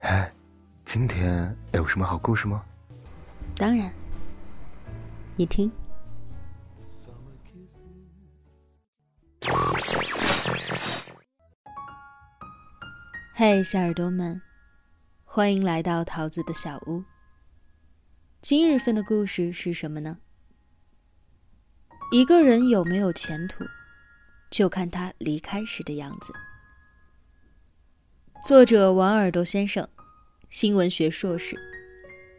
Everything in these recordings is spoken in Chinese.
哎，今天有什么好故事吗？当然，你听。嘿，小耳朵们，欢迎来到桃子的小屋。今日份的故事是什么呢？一个人有没有前途，就看他离开时的样子。作者王耳朵先生，新闻学硕士，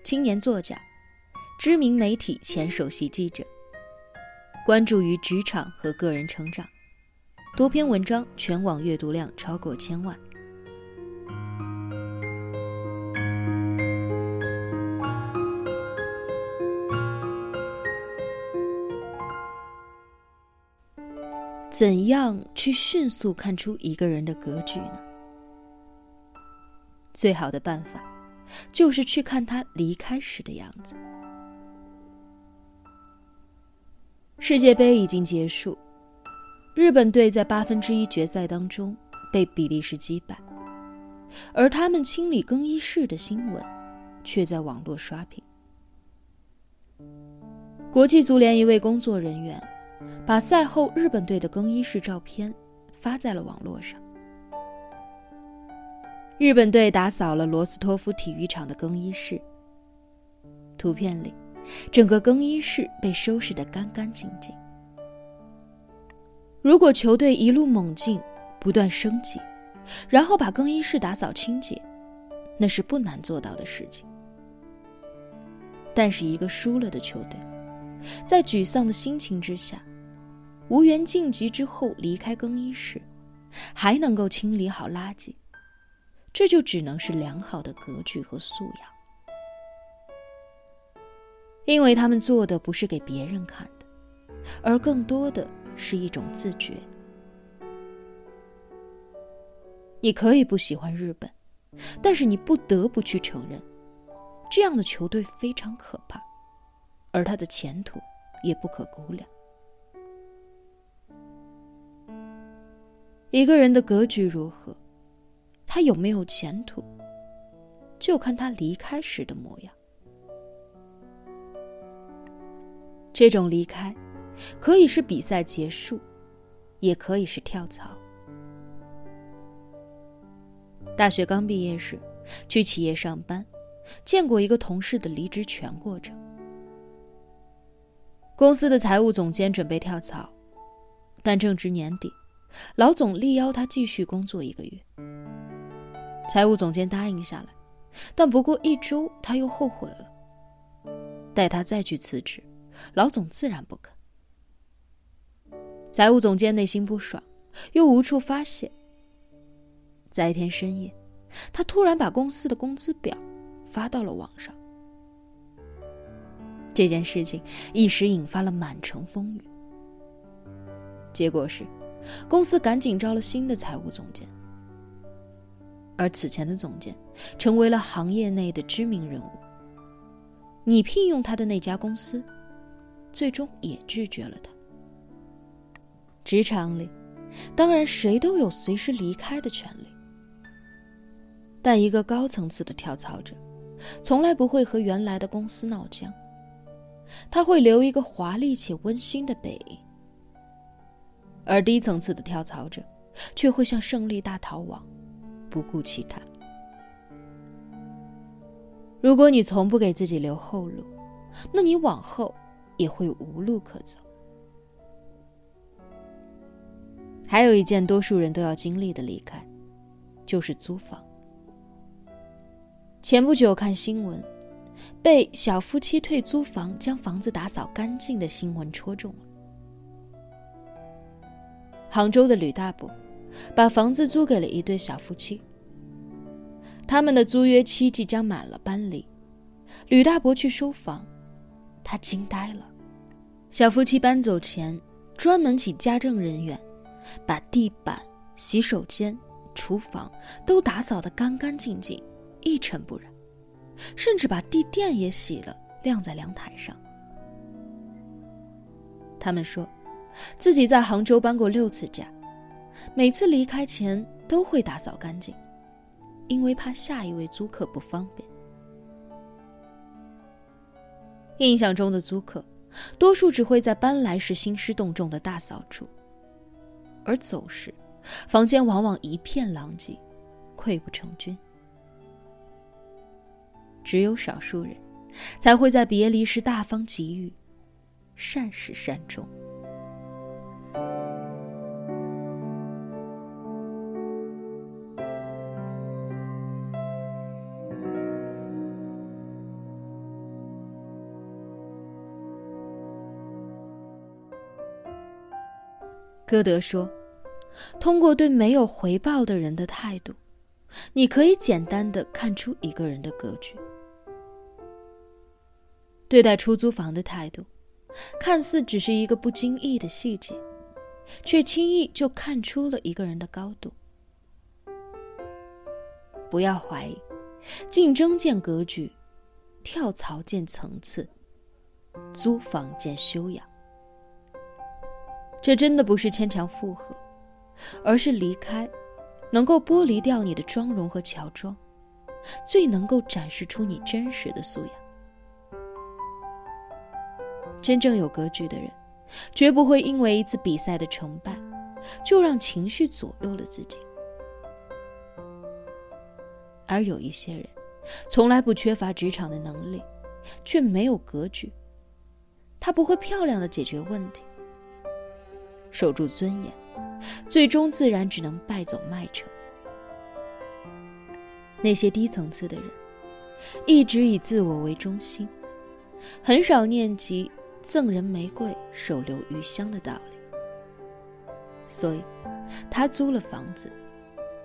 青年作家，知名媒体前首席记者，关注于职场和个人成长，多篇文章全网阅读量超过千万。怎样去迅速看出一个人的格局呢？最好的办法，就是去看他离开时的样子。世界杯已经结束，日本队在八分之一决赛当中被比利时击败，而他们清理更衣室的新闻，却在网络刷屏。国际足联一位工作人员。把赛后日本队的更衣室照片发在了网络上。日本队打扫了罗斯托夫体育场的更衣室。图片里，整个更衣室被收拾得干干净净。如果球队一路猛进，不断升级，然后把更衣室打扫清洁，那是不难做到的事情。但是，一个输了的球队，在沮丧的心情之下，无缘晋级之后离开更衣室，还能够清理好垃圾，这就只能是良好的格局和素养。因为他们做的不是给别人看的，而更多的是一种自觉。你可以不喜欢日本，但是你不得不去承认，这样的球队非常可怕，而他的前途也不可估量。一个人的格局如何，他有没有前途，就看他离开时的模样。这种离开，可以是比赛结束，也可以是跳槽。大学刚毕业时，去企业上班，见过一个同事的离职全过程。公司的财务总监准备跳槽，但正值年底。老总力邀他继续工作一个月，财务总监答应下来，但不过一周他又后悔了。待他再去辞职，老总自然不肯。财务总监内心不爽，又无处发泄。在一天深夜，他突然把公司的工资表发到了网上。这件事情一时引发了满城风雨，结果是。公司赶紧招了新的财务总监，而此前的总监成为了行业内的知名人物。你聘用他的那家公司，最终也拒绝了他。职场里，当然谁都有随时离开的权利，但一个高层次的跳槽者，从来不会和原来的公司闹僵，他会留一个华丽且温馨的背影。而低层次的跳槽者，却会像胜利大逃亡，不顾其他。如果你从不给自己留后路，那你往后也会无路可走。还有一件多数人都要经历的离开，就是租房。前不久看新闻，被小夫妻退租房将房子打扫干净的新闻戳中了。杭州的吕大伯把房子租给了一对小夫妻。他们的租约期即将满了，搬离。吕大伯去收房，他惊呆了。小夫妻搬走前，专门请家政人员把地板、洗手间、厨房都打扫得干干净净，一尘不染，甚至把地垫也洗了，晾在阳台上。他们说。自己在杭州搬过六次家，每次离开前都会打扫干净，因为怕下一位租客不方便。印象中的租客，多数只会在搬来时兴师动众的大扫除，而走时，房间往往一片狼藉，溃不成军。只有少数人，才会在别离时大方给予，善始善终。歌德说：“通过对没有回报的人的态度，你可以简单的看出一个人的格局。对待出租房的态度，看似只是一个不经意的细节，却轻易就看出了一个人的高度。不要怀疑，竞争见格局，跳槽见层次，租房见修养。”这真的不是牵强附和，而是离开，能够剥离掉你的妆容和乔装，最能够展示出你真实的素养。真正有格局的人，绝不会因为一次比赛的成败，就让情绪左右了自己。而有一些人，从来不缺乏职场的能力，却没有格局，他不会漂亮的解决问题。守住尊严，最终自然只能败走麦城。那些低层次的人，一直以自我为中心，很少念及赠人玫瑰，手留余香的道理。所以，他租了房子，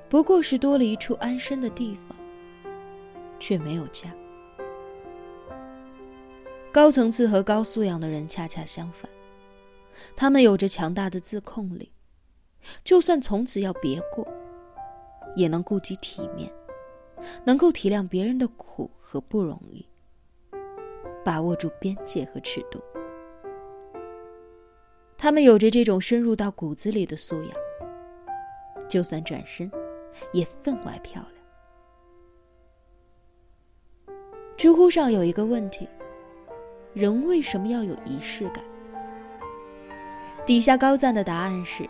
不过是多了一处安身的地方，却没有家。高层次和高素养的人恰恰相反。他们有着强大的自控力，就算从此要别过，也能顾及体面，能够体谅别人的苦和不容易，把握住边界和尺度。他们有着这种深入到骨子里的素养，就算转身，也分外漂亮。知乎上有一个问题：人为什么要有仪式感？底下高赞的答案是：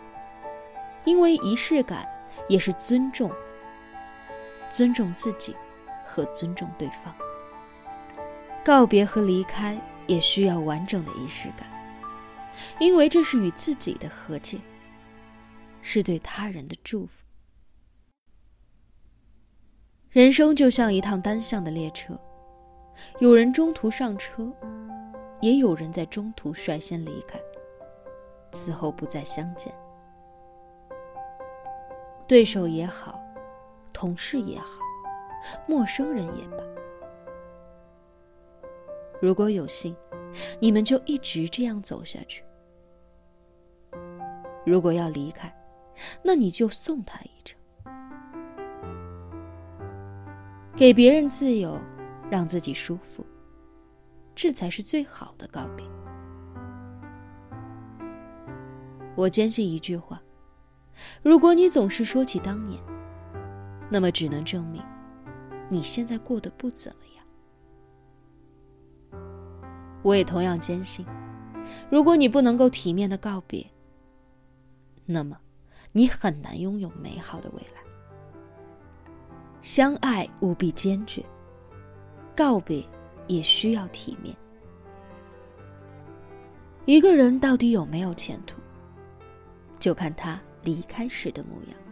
因为仪式感也是尊重，尊重自己和尊重对方。告别和离开也需要完整的仪式感，因为这是与自己的和解，是对他人的祝福。人生就像一趟单向的列车，有人中途上车，也有人在中途率先离开。此后不再相见，对手也好，同事也好，陌生人也罢。如果有幸，你们就一直这样走下去；如果要离开，那你就送他一程，给别人自由，让自己舒服，这才是最好的告别。我坚信一句话：如果你总是说起当年，那么只能证明你现在过得不怎么样。我也同样坚信，如果你不能够体面的告别，那么你很难拥有美好的未来。相爱务必坚决，告别也需要体面。一个人到底有没有前途？就看他离开时的模样。